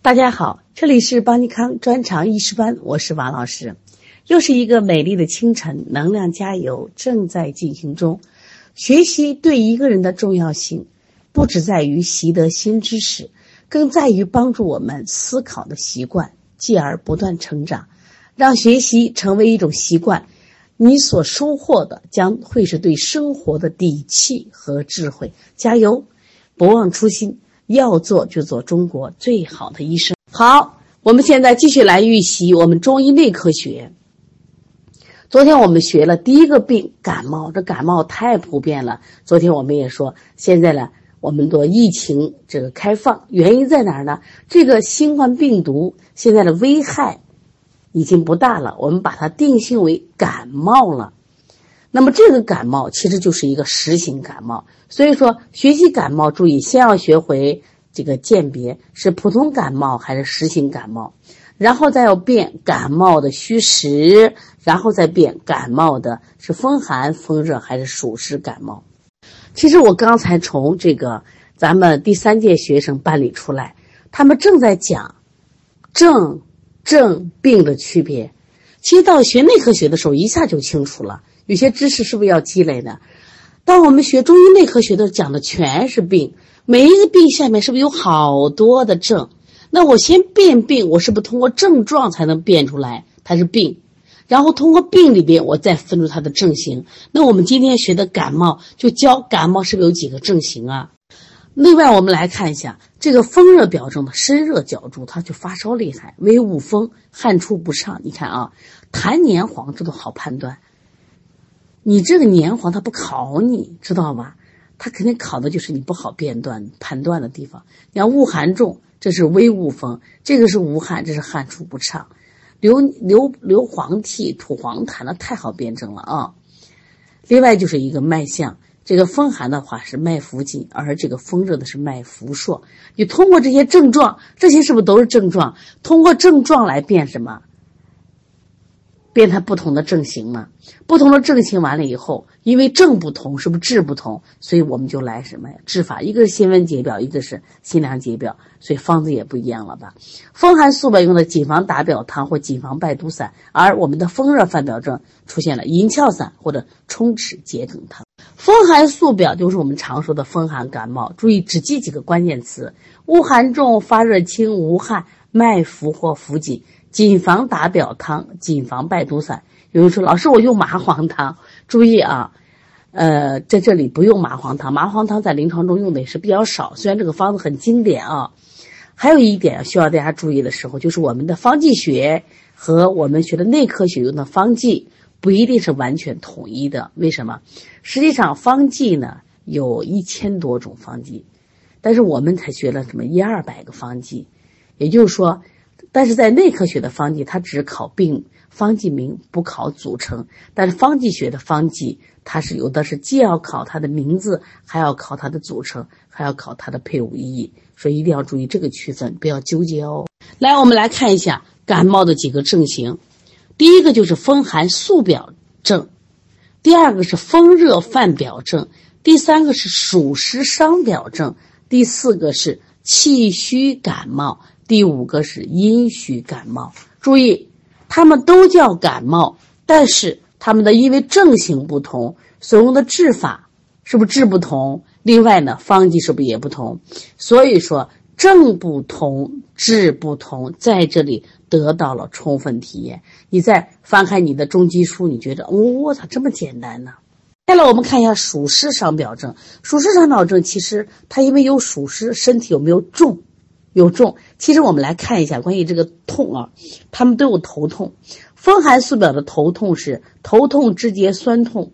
大家好，这里是邦尼康专长医师班，我是王老师。又是一个美丽的清晨，能量加油正在进行中。学习对一个人的重要性，不只在于习得新知识，更在于帮助我们思考的习惯，继而不断成长，让学习成为一种习惯。你所收获的将会是对生活的底气和智慧。加油，不忘初心。要做就做中国最好的医生。好，我们现在继续来预习我们中医内科学。昨天我们学了第一个病，感冒。这感冒太普遍了。昨天我们也说，现在呢，我们的疫情这个开放，原因在哪儿呢？这个新冠病毒现在的危害已经不大了，我们把它定性为感冒了。那么这个感冒其实就是一个实型感冒，所以说学习感冒，注意先要学会这个鉴别是普通感冒还是实型感冒，然后再要辨感冒的虚实，然后再辨感冒的是风寒、风热还是暑湿感冒。其实我刚才从这个咱们第三届学生班里出来，他们正在讲症、症、病的区别。其实到学内科学的时候，一下就清楚了。有些知识是不是要积累的？当我们学中医内科学的，讲的全是病，每一个病下面是不是有好多的症？那我先辨病，我是不是通过症状才能辨出来它是病？然后通过病里边，我再分出它的症型。那我们今天学的感冒，就教感冒是不是有几个症型啊？另外，我们来看一下这个风热表症的身热脚注，它就发烧厉害，微恶风，汗出不畅。你看啊，痰黏黄，这都好判断。你这个黏黄，他不考你，知道吧？他肯定考的就是你不好辨断、判断的地方。你看恶寒重，这是微恶风；这个是无汗，这是汗出不畅。流流流黄涕、吐黄痰，那太好辨证了啊！另外就是一个脉象，这个风寒的话是脉浮紧，而这个风热的是脉浮硕。你通过这些症状，这些是不是都是症状？通过症状来辨什么？变它不同的症型嘛，不同的症型完了以后，因为症不同，是不是治不同？所以我们就来什么呀？治法，一个是辛温解表，一个是辛凉解表，所以方子也不一样了吧？风寒素表用的谨防打表汤或谨防败毒散，而我们的风热犯表症出现了银翘散或者冲齿桔梗汤。风寒素表就是我们常说的风寒感冒，注意只记几个关键词：恶寒重、发热轻、无汗、脉浮或浮紧。谨防打表汤，谨防败毒散。有人说：“老师，我用麻黄汤。”注意啊，呃，在这里不用麻黄汤。麻黄汤在临床中用的也是比较少，虽然这个方子很经典啊。还有一点需要大家注意的时候，就是我们的方剂学和我们学的内科学用的方剂不一定是完全统一的。为什么？实际上方剂呢有一千多种方剂，但是我们才学了什么一二百个方剂，也就是说。但是在内科学的方剂，它只考病方剂名，不考组成。但是方剂学的方剂，它是有的是既要考它的名字，还要考它的组成，还要考它的配伍意义，所以一定要注意这个区分，不要纠结哦。来，我们来看一下感冒的几个症型，第一个就是风寒素表症，第二个是风热犯表症，第三个是暑湿伤表症，第四个是气虚感冒。第五个是阴虚感冒，注意，他们都叫感冒，但是他们的因为症型不同，所用的治法是不是治不同？另外呢，方剂是不是也不同？所以说症不同，治不同，在这里得到了充分体验。你再翻开你的中医书，你觉得我操这么简单呢？接下来我们看一下暑湿伤表症，暑湿伤表症其实它因为有暑湿，身体有没有重？有重，其实我们来看一下关于这个痛啊，他们都有头痛。风寒素表的头痛是头痛肢节酸痛，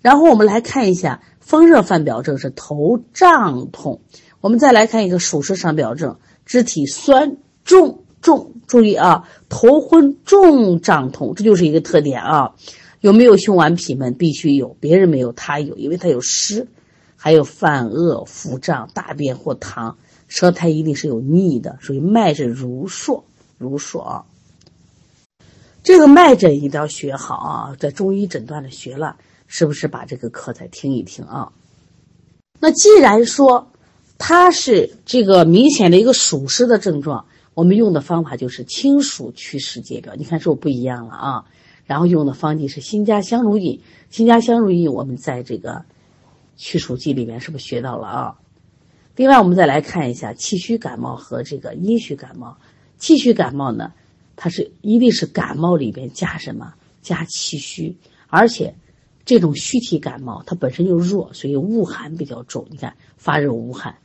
然后我们来看一下风热犯表症是头胀痛。我们再来看一个暑湿伤表症，肢体酸重重，注意啊，头昏重胀痛，这就是一个特点啊。有没有胸脘痞闷？必须有，别人没有，他有，因为他有湿。还有犯恶腹胀、大便或溏。舌苔一定是有腻的，所以脉是如数如数啊。这个脉诊一定要学好啊，在中医诊断的学了，是不是把这个课再听一听啊？那既然说它是这个明显的一个暑湿的症状，我们用的方法就是清暑祛湿解表。你看是不是不一样了啊？然后用的方剂是辛加香茹饮，辛加香茹饮我们在这个祛暑剂里面是不是学到了啊？另外，我们再来看一下气虚感冒和这个阴虚感冒。气虚感冒呢，它是一定是感冒里边加什么？加气虚，而且这种虚体感冒它本身就弱，所以恶寒比较重。你看发热无汗，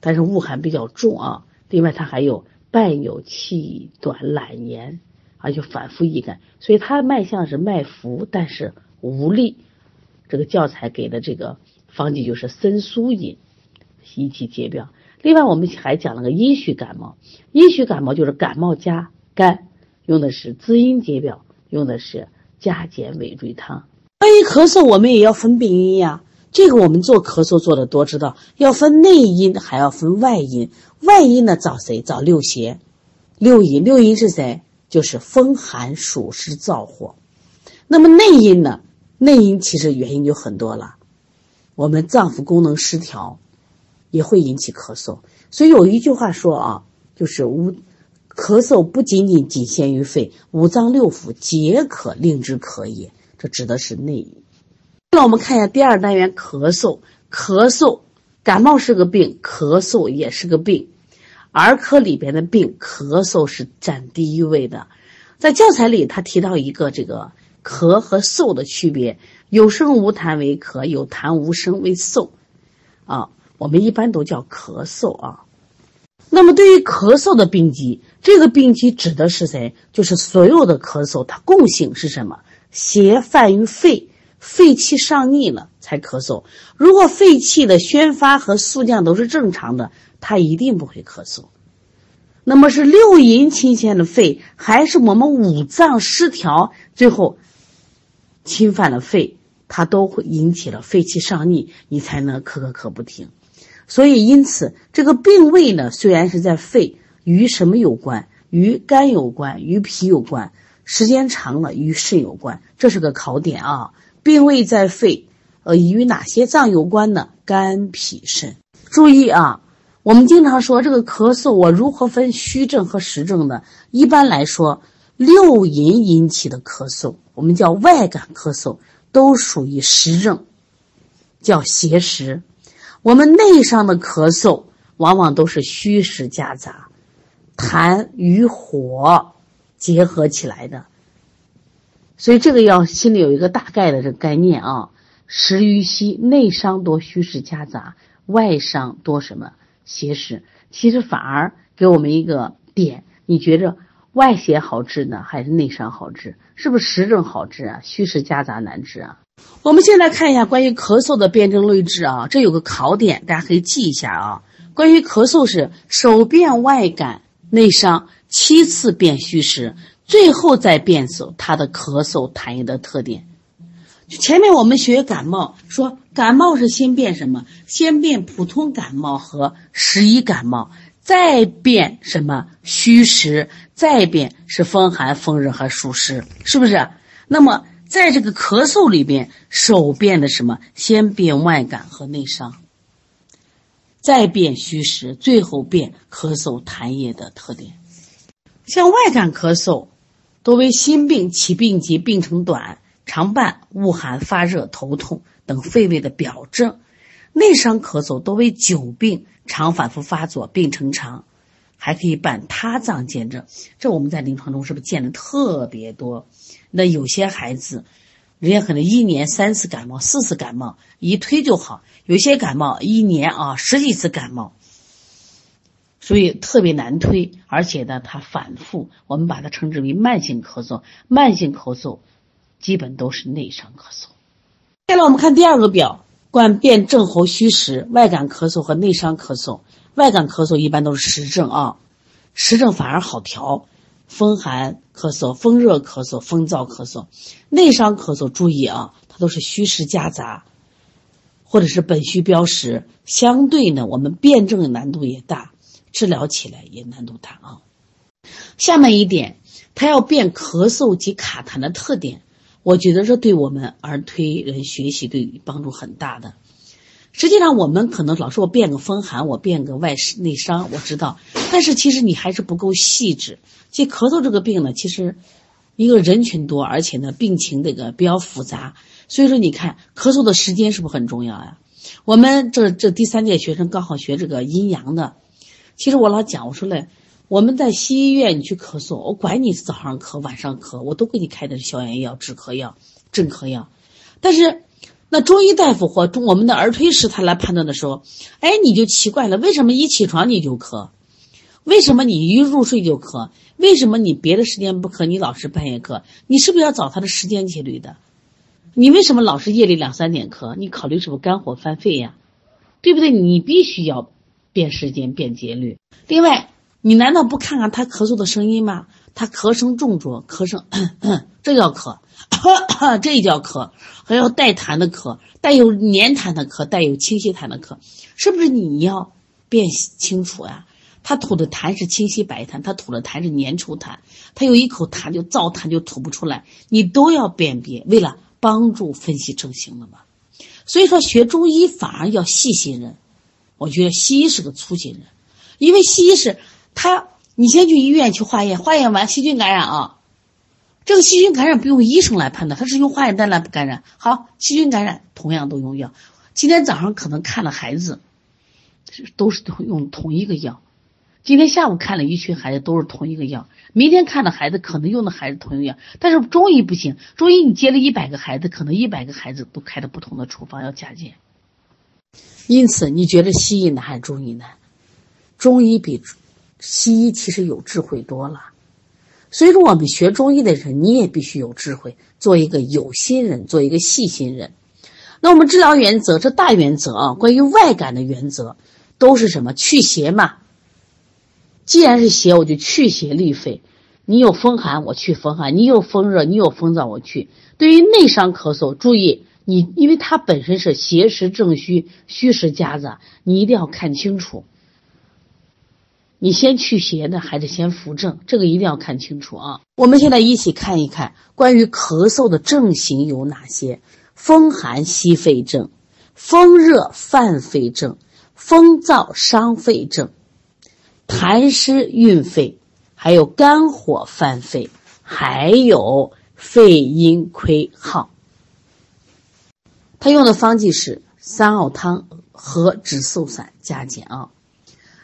但是恶寒比较重啊。另外，它还有伴有气短懒言，而且反复易感，所以它脉象是脉浮，但是无力。这个教材给的这个方剂就是参苏饮，一起解表。另外，我们还讲了个阴虚感冒，阴虚感冒就是感冒加干，用的是滋阴解表。用的是加减尾椎汤。关于咳嗽，我们也要分病因呀。这个我们做咳嗽做的多，知道要分内因，还要分外因。外因呢，找谁？找六邪、六淫。六淫是谁？就是风寒暑湿燥火。那么内因呢？内因其实原因就很多了。我们脏腑功能失调也会引起咳嗽。所以有一句话说啊，就是无。咳嗽不仅仅仅限于肺，五脏六腑皆可令之咳也。这指的是内因。那我们看一下第二单元咳嗽。咳嗽，感冒是个病，咳嗽也是个病。儿科里边的病，咳嗽是占第一位的。在教材里，他提到一个这个咳和嗽的区别：有声无痰为咳，有痰无声为嗽。啊，我们一般都叫咳嗽啊。那么，对于咳嗽的病机，这个病机指的是谁？就是所有的咳嗽，它共性是什么？邪犯于肺，肺气上逆了才咳嗽。如果肺气的宣发和肃降都是正常的，它一定不会咳嗽。那么是六淫侵陷了肺，还是我们五脏失调，最后侵犯了肺，它都会引起了肺气上逆，你才能咳咳咳不停。所以，因此这个病位呢，虽然是在肺，与什么有关？与肝有关，与脾有关。时间长了，与肾有关。这是个考点啊！病位在肺，呃，与哪些脏有关呢？肝、脾、肾。注意啊，我们经常说这个咳嗽，我如何分虚症和实症呢？一般来说，六淫引起的咳嗽，我们叫外感咳嗽，都属于实症，叫邪实。我们内伤的咳嗽，往往都是虚实夹杂，痰与火结合起来的。所以这个要心里有一个大概的这个概念啊。实与虚，内伤多虚实夹杂，外伤多什么邪实？其实反而给我们一个点，你觉着外邪好治呢，还是内伤好治？是不是实症好治啊？虚实夹杂难治啊？我们先来看一下关于咳嗽的辨证论治啊，这有个考点，大家可以记一下啊。关于咳嗽是首辨外感内伤，七次辨虚实，最后再辨走它的咳嗽痰液的特点。前面我们学感冒，说感冒是先变什么？先变普通感冒和实一感冒，再变什么虚实，再变是风寒、风热和暑湿，是不是？那么。在这个咳嗽里边，手变的什么？先变外感和内伤，再变虚实，最后变咳嗽痰液的特点。像外感咳嗽，多为心病，起病急，病程短，常伴恶寒、发热、头痛等肺胃的表症；内伤咳嗽多为久病，常反复发作，病程长，还可以伴他脏见证。这我们在临床中是不是见的特别多？那有些孩子，人家可能一年三次感冒、四次感冒，一推就好；有些感冒一年啊十几次感冒，所以特别难推。而且呢，它反复，我们把它称之为慢性咳嗽。慢性咳嗽基本都是内伤咳嗽。接下来我们看第二个表，关辨症候虚实，外感咳嗽和内伤咳嗽。外感咳嗽一般都是实症啊，实症反而好调。风寒咳嗽、风热咳嗽、风燥咳嗽、内伤咳嗽，注意啊，它都是虚实夹杂，或者是本虚标实。相对呢，我们辩证的难度也大，治疗起来也难度大啊。下面一点，它要辨咳嗽及卡痰的特点，我觉得这对我们儿推人学习对帮助很大的。实际上，我们可能老说我变个风寒，我变个外内伤，我知道，但是其实你还是不够细致。其实咳嗽这个病呢，其实一个人群多，而且呢病情这个比较复杂，所以说你看咳嗽的时间是不是很重要呀？我们这这第三届学生刚好学这个阴阳的，其实我老讲我说嘞，我们在西医院你去咳嗽，我管你是早上咳晚上咳，我都给你开的是消炎药、止咳药、镇咳药，但是。那中医大夫或中我们的儿推师他来判断的时候，哎，你就奇怪了，为什么一起床你就咳？为什么你一入睡就咳？为什么你别的时间不咳？你老是半夜咳？你是不是要找他的时间节律的？你为什么老是夜里两三点咳？你考虑是不是肝火犯肺呀？对不对？你必须要变时间、变节律。另外，你难道不看看他咳嗽的声音吗？他咳声重浊，咳声 这叫咳。咳 咳这叫咳，还要带痰的咳，带有黏痰的咳，带有清晰痰的咳，是不是你要辨清楚呀？他吐的痰是清晰白痰，他吐的痰是粘稠痰，他有一口痰就燥痰就吐不出来，你都要辨别，为了帮助分析症型的嘛。所以说学中医反而要细心人，我觉得西医是个粗心人，因为西医是他，你先去医院去化验，化验完细菌感染啊。这个细菌感染不用医生来判断，他是用化验单来感染。好，细菌感染同样都用药。今天早上可能看了孩子，都是用同一个药。今天下午看了一群孩子，都是同一个药。明天看的孩子可能用的还是同一个药，但是中医不行，中医你接了一百个孩子，可能一百个孩子都开的不同的处方要加减。因此，你觉得西医难还是中医难？中医比西医其实有智慧多了。所以说，我们学中医的人，你也必须有智慧，做一个有心人，做一个细心人。那我们治疗原则，这大原则啊，关于外感的原则，都是什么？去邪嘛。既然是邪，我就去邪利肺。你有风寒，我去风寒；你有风热，你有风燥，我去。对于内伤咳嗽，注意你，因为它本身是邪实正虚，虚实夹杂，你一定要看清楚。你先去邪呢，还是先扶正？这个一定要看清楚啊！我们现在一起看一看关于咳嗽的症型有哪些：风寒息肺症、风热犯肺症、风燥伤肺症、痰湿郁肺，还有肝火犯肺，还有肺阴亏耗。他用的方剂是三奥汤和止嗽散加减啊。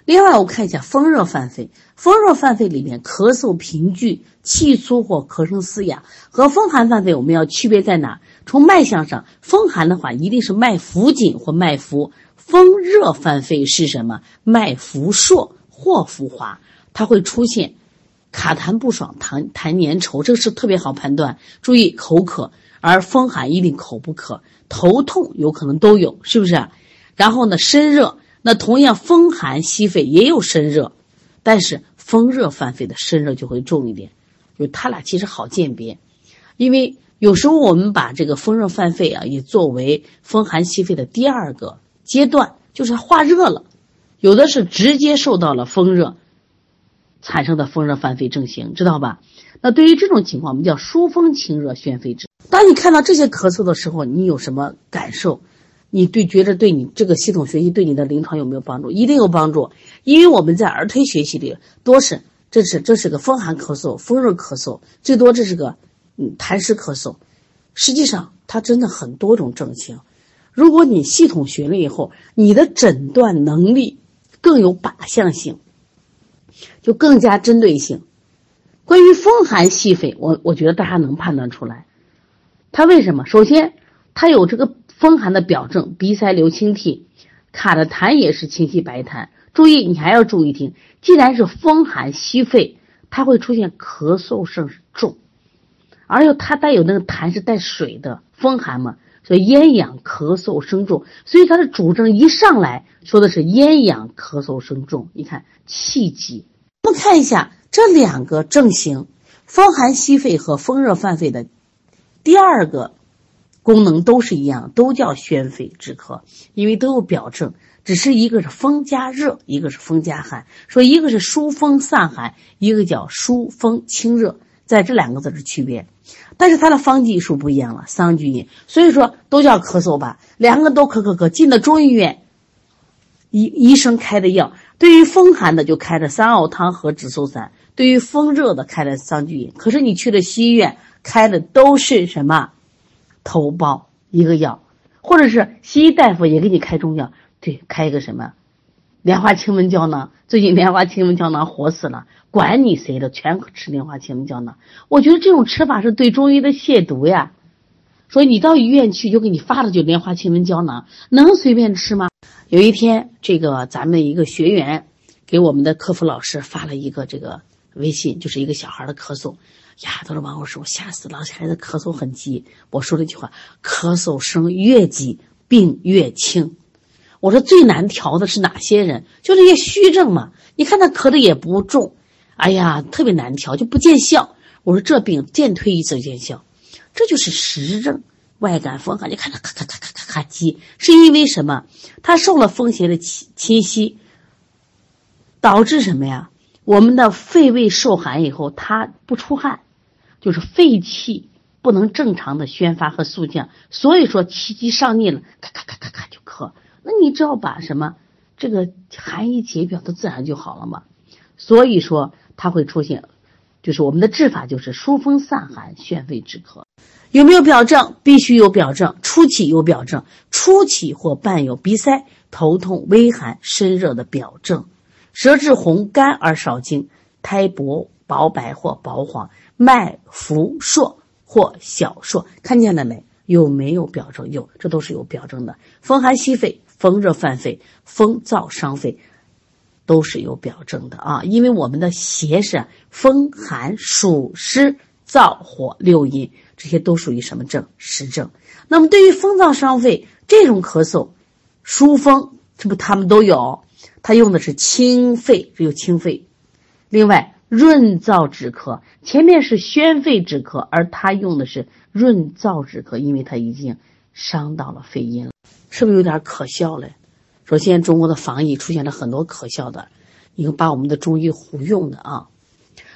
另外，我看一下风热犯肺。风热犯肺里面，咳嗽频聚、气粗或咳声嘶哑，和风寒犯肺我们要区别在哪？从脉象上，风寒的话一定是脉浮紧或脉浮；风热犯肺是什么？脉浮硕或浮滑，它会出现卡痰不爽、痰痰粘稠，这个是特别好判断。注意口渴，而风寒一定口不渴，头痛有可能都有，是不是？然后呢，身热。那同样，风寒息肺也有身热，但是风热犯肺的身热就会重一点，就他俩其实好鉴别，因为有时候我们把这个风热犯肺啊，也作为风寒息肺的第二个阶段，就是化热了，有的是直接受到了风热产生的风热犯肺症型，知道吧？那对于这种情况，我们叫疏风清热宣肺症。当你看到这些咳嗽的时候，你有什么感受？你对觉着对你这个系统学习对你的临床有没有帮助？一定有帮助，因为我们在儿推学习里多是这是这是个风寒咳嗽、风热咳嗽，最多这是个嗯痰湿咳嗽。实际上它真的很多种症型。如果你系统学了以后，你的诊断能力更有靶向性，就更加针对性。关于风寒细肺，我我觉得大家能判断出来，它为什么？首先它有这个。风寒的表症，鼻塞流清涕，卡的痰也是清晰白痰。注意，你还要注意听，既然是风寒虚肺，它会出现咳嗽声重，而且它带有那个痰是带水的风寒嘛，所以咽痒咳嗽声重。所以它的主症一上来说的是咽痒咳嗽声重。你看气急，我们看一下这两个症型，风寒虚肺和风热犯肺的第二个。功能都是一样，都叫宣肺止咳，因为都有表症，只是一个是风加热，一个是风加寒。说一个是疏风散寒，一个叫疏风清热，在这两个字的区别，但是它的方剂数不一样了，桑菊饮，所以说都叫咳嗽吧，两个都咳咳咳，进了中医院，医医生开的药，对于风寒的就开的三奥汤和止嗽散，对于风热的开的桑菊饮，可是你去了西医院开的都是什么？头孢一个药，或者是西医大夫也给你开中药，对，开一个什么？莲花清瘟胶囊，最近莲花清瘟胶囊火死了，管你谁的，全吃莲花清瘟胶囊。我觉得这种吃法是对中医的亵渎呀。所以你到医院去，就给你发的就莲花清瘟胶囊，能随便吃吗？有一天，这个咱们一个学员给我们的客服老师发了一个这个微信，就是一个小孩的咳嗽，呀，他说王老师，我吓死了，孩子咳嗽很急。我说了一句话：咳嗽声越急，病越轻。我说最难调的是哪些人？就这些虚症嘛。你看他咳的也不重，哎呀，特别难调，就不见效。我说这病渐推一次见效，这就是实症，外感风寒。你看他咔咔咔咔咔咔急，是因为什么？他受了风邪的侵侵袭，导致什么呀？我们的肺胃受寒以后，它不出汗，就是肺气不能正常的宣发和肃降，所以说气机上逆了，咔咔咔咔咔就咳。那你只要把什么这个寒一解表，它自然就好了嘛。所以说它会出现，就是我们的治法就是疏风散寒、宣肺止咳。有没有表证？必须有表证。初期有表证，初期或伴有鼻塞、头痛、微寒、身热的表证。舌质红干而少津，苔薄薄白或薄黄，脉浮数或小数，看见了没有？没有表证？有，这都是有表证的。风寒袭肺。风热犯肺，风燥伤肺，都是有表证的啊。因为我们的邪是风寒暑湿燥火六淫，这些都属于什么症？实症。那么对于风燥伤肺这种咳嗽，疏风，这不他们都有，他用的是清肺，只有清肺。另外润燥止咳，前面是宣肺止咳，而他用的是润燥止咳，因为他已经伤到了肺阴了。是不是有点可笑嘞？首先，中国的防疫出现了很多可笑的，你看把我们的中医胡用的啊。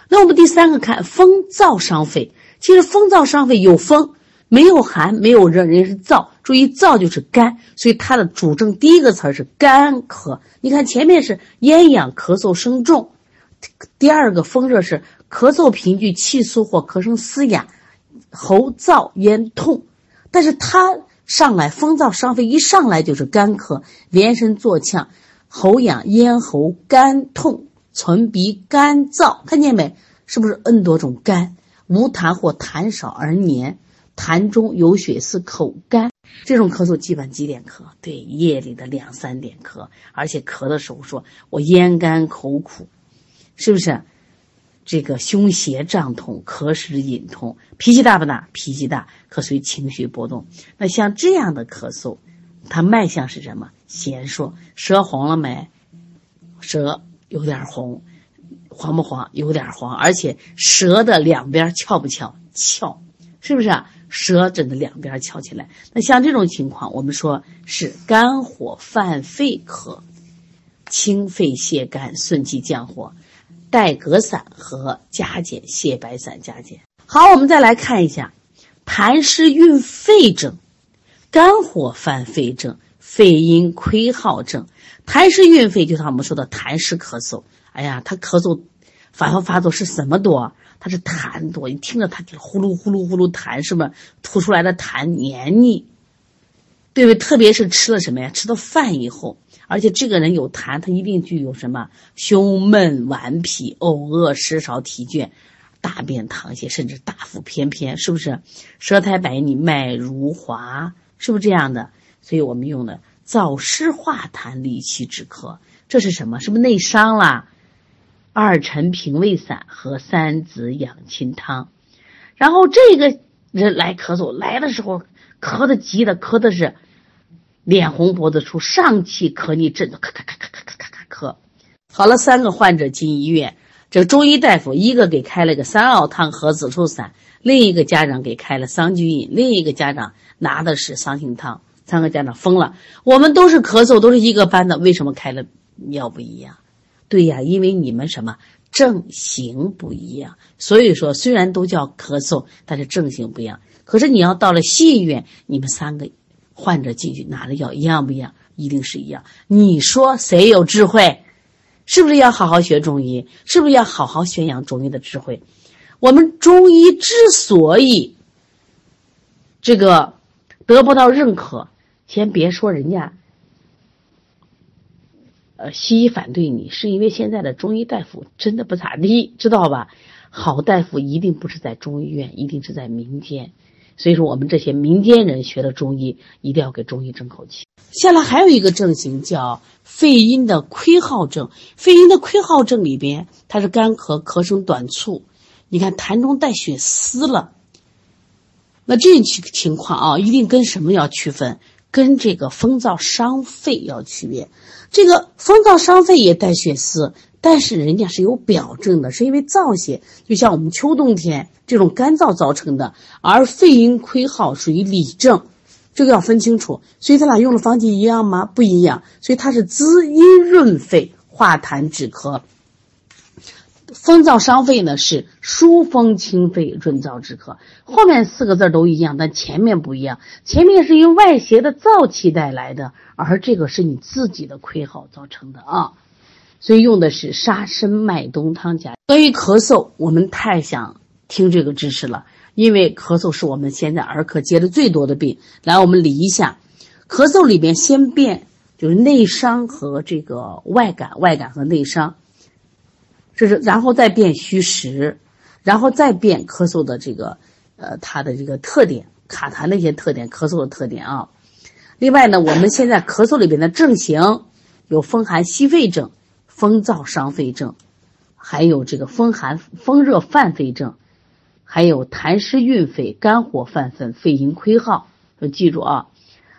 那我们第三个看风燥伤肺，其实风燥伤肺有风，没有寒，没有热，人是燥。注意燥就是干，所以它的主症第一个词儿是干咳。你看前面是咽痒咳嗽声重，第二个风热是咳嗽频聚气促或咳声嘶哑，喉燥咽痛，但是它。上来风燥伤肺，一上来就是干咳，连声作呛，喉痒，咽喉干痛，唇鼻干燥，看见没？是不是 n 多种干？无痰或痰少而黏，痰中有血是，口干。这种咳嗽基本几点咳？对，夜里的两三点咳，而且咳的时候说我咽干口苦，是不是？这个胸胁胀痛，咳时隐痛，脾气大不大？脾气大，可随情绪波动。那像这样的咳嗽，它脉象是什么？弦说，舌红了没？舌有点红，黄不黄？有点黄，而且舌的两边翘不翘？翘，是不是？舌诊的两边翘起来。那像这种情况，我们说是肝火犯肺咳，清肺泻肝，顺气降火。带葛散和加减泻白散加减。好，我们再来看一下痰湿蕴肺症、肝火犯肺症、肺阴亏耗症。痰湿蕴肺就像我们说的痰湿咳嗽。哎呀，他咳嗽反复发作是什么多？他是痰多。你听着，他就呼噜呼噜呼噜痰，是不是吐出来的痰黏腻？对不对？特别是吃了什么呀？吃了饭以后。而且这个人有痰，他一定具有什么胸闷、顽皮、呕恶、食少、体倦、大便溏泻，甚至大腹翩翩，是不是？舌苔白腻、脉如滑，是不是这样的？所以我们用的燥湿化痰、理气止咳，这是什么？是不是内伤了？二陈平胃散和三子养心汤。然后这个人来咳嗽，来的时候咳的急的，咳的是。脸红脖子粗，上气咳逆，震得咔咔咔咔咔咔咔咔咳。好了，三个患者进医院，这中医大夫一个给开了个三奥汤和紫苏散，另一个家长给开了桑菊饮，另一个家长拿的是桑杏汤。三个家长疯了，我们都是咳嗽，都是一个班的，为什么开了药不一样？对呀，因为你们什么症型不一样。所以说，虽然都叫咳嗽，但是症型不一样。可是你要到了西医院，你们三个患者进去拿的药一样不一样？一定是一样。你说谁有智慧？是不是要好好学中医？是不是要好好宣扬中医的智慧？我们中医之所以这个得不到认可，先别说人家，呃，西医反对你，是因为现在的中医大夫真的不咋地，知道吧？好大夫一定不是在中医院，一定是在民间。所以说，我们这些民间人学了中医，一定要给中医争口气。下来还有一个症型叫肺阴的亏耗症。肺阴的亏耗症里边，它是干咳，咳声短促。你看痰中带血丝了。那这情情况啊，一定跟什么要区分？跟这个风燥伤肺要区别。这个风燥伤肺也带血丝。但是人家是有表症的，是因为燥邪，就像我们秋冬天这种干燥造成的，而肺阴亏耗属于里症，这个要分清楚。所以他俩用的方剂一样吗？不一样。所以它是滋阴润肺、化痰止咳。风燥伤肺呢是疏风清肺、润燥止咳。后面四个字都一样，但前面不一样。前面是因外邪的燥气带来的，而这个是你自己的亏耗造成的啊。所以用的是沙参麦冬汤加。关于咳嗽，我们太想听这个知识了，因为咳嗽是我们现在儿科接的最多的病。来，我们理一下，咳嗽里边先辨就是内伤和这个外感，外感和内伤，这是然后再辨虚实，然后再辨咳嗽的这个呃它的这个特点，卡痰的一些特点，咳嗽的特点啊。另外呢，我们现在咳嗽里边的症型有风寒吸肺症。风燥伤肺症，还有这个风寒风热犯肺症，还有痰湿蕴肺、肝火犯肺、肺阴亏耗，要记住啊。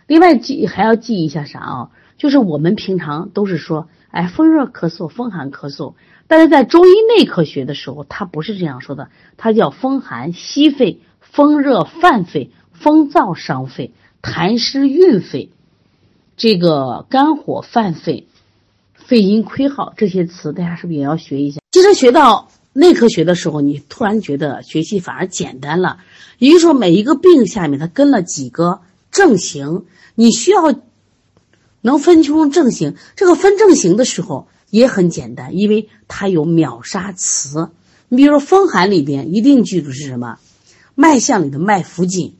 另外记还要记一下啥啊？就是我们平常都是说，哎，风热咳嗽、风寒咳嗽，但是在中医内科学的时候，它不是这样说的，它叫风寒息肺、风热犯肺、风燥伤肺、痰湿蕴肺，这个肝火犯肺。肺阴亏耗这些词，大家是不是也要学一下？其实学到内科学的时候，你突然觉得学习反而简单了。也就是说，每一个病下面它跟了几个症型，你需要能分清楚症型。这个分症型的时候也很简单，因为它有秒杀词。你比如说风寒里边，一定记住是什么？脉象里的脉浮紧。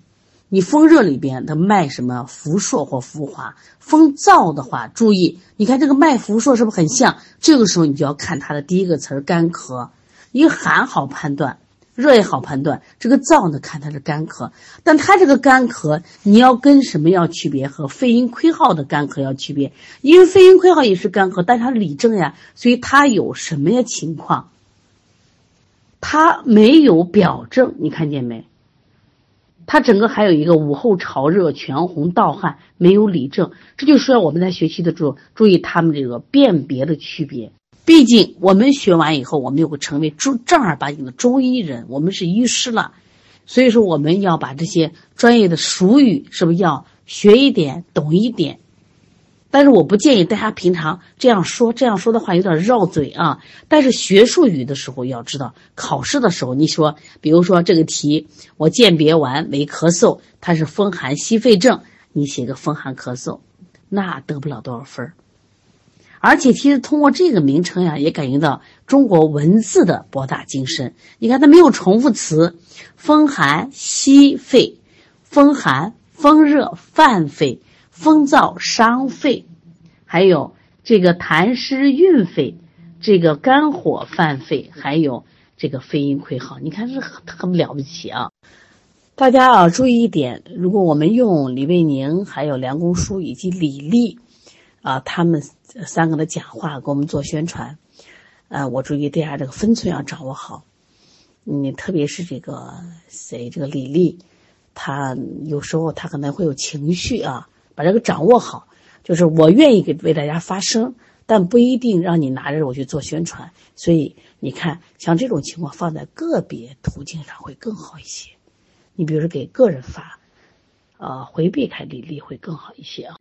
你风热里边的脉什么浮硕或浮滑，风燥的话注意，你看这个脉浮硕是不是很像？这个时候你就要看它的第一个词儿干咳，一个寒好判断，热也好判断，这个燥呢看它是干咳，但它这个干咳你要跟什么要区别？和肺阴亏耗的干咳要区别，因为肺阴亏耗也是干咳，但是它里症呀，所以它有什么呀情况？它没有表症，你看见没？它整个还有一个午后潮热、全红、盗汗，没有里症，这就需要我们在学习的注注意他们这个辨别的区别。毕竟我们学完以后，我们就会成为正正儿八经的中医人，我们是医师了，所以说我们要把这些专业的俗语是不是要学一点、懂一点。但是我不建议大家平常这样说，这样说的话有点绕嘴啊。但是学术语的时候要知道，考试的时候你说，比如说这个题我鉴别完为咳嗽，它是风寒吸肺症，你写个风寒咳嗽，那得不了多少分儿。而且其实通过这个名称呀，也感觉到中国文字的博大精深。你看它没有重复词，风寒息肺，风寒风热犯肺。风燥伤肺，还有这个痰湿蕴肺，这个肝火犯肺，还有这个肺阴亏耗，你看这很很了不起啊！大家啊，注意一点，如果我们用李卫宁、还有梁公书以及李丽啊，他们三个的讲话给我们做宣传，呃，我注意大家这个分寸要掌握好。你特别是这个谁，这个李丽，她有时候她可能会有情绪啊。把这个掌握好，就是我愿意给为大家发声，但不一定让你拿着我去做宣传。所以你看，像这种情况放在个别途径上会更好一些。你比如说给个人发，呃，回避开李丽会更好一些啊。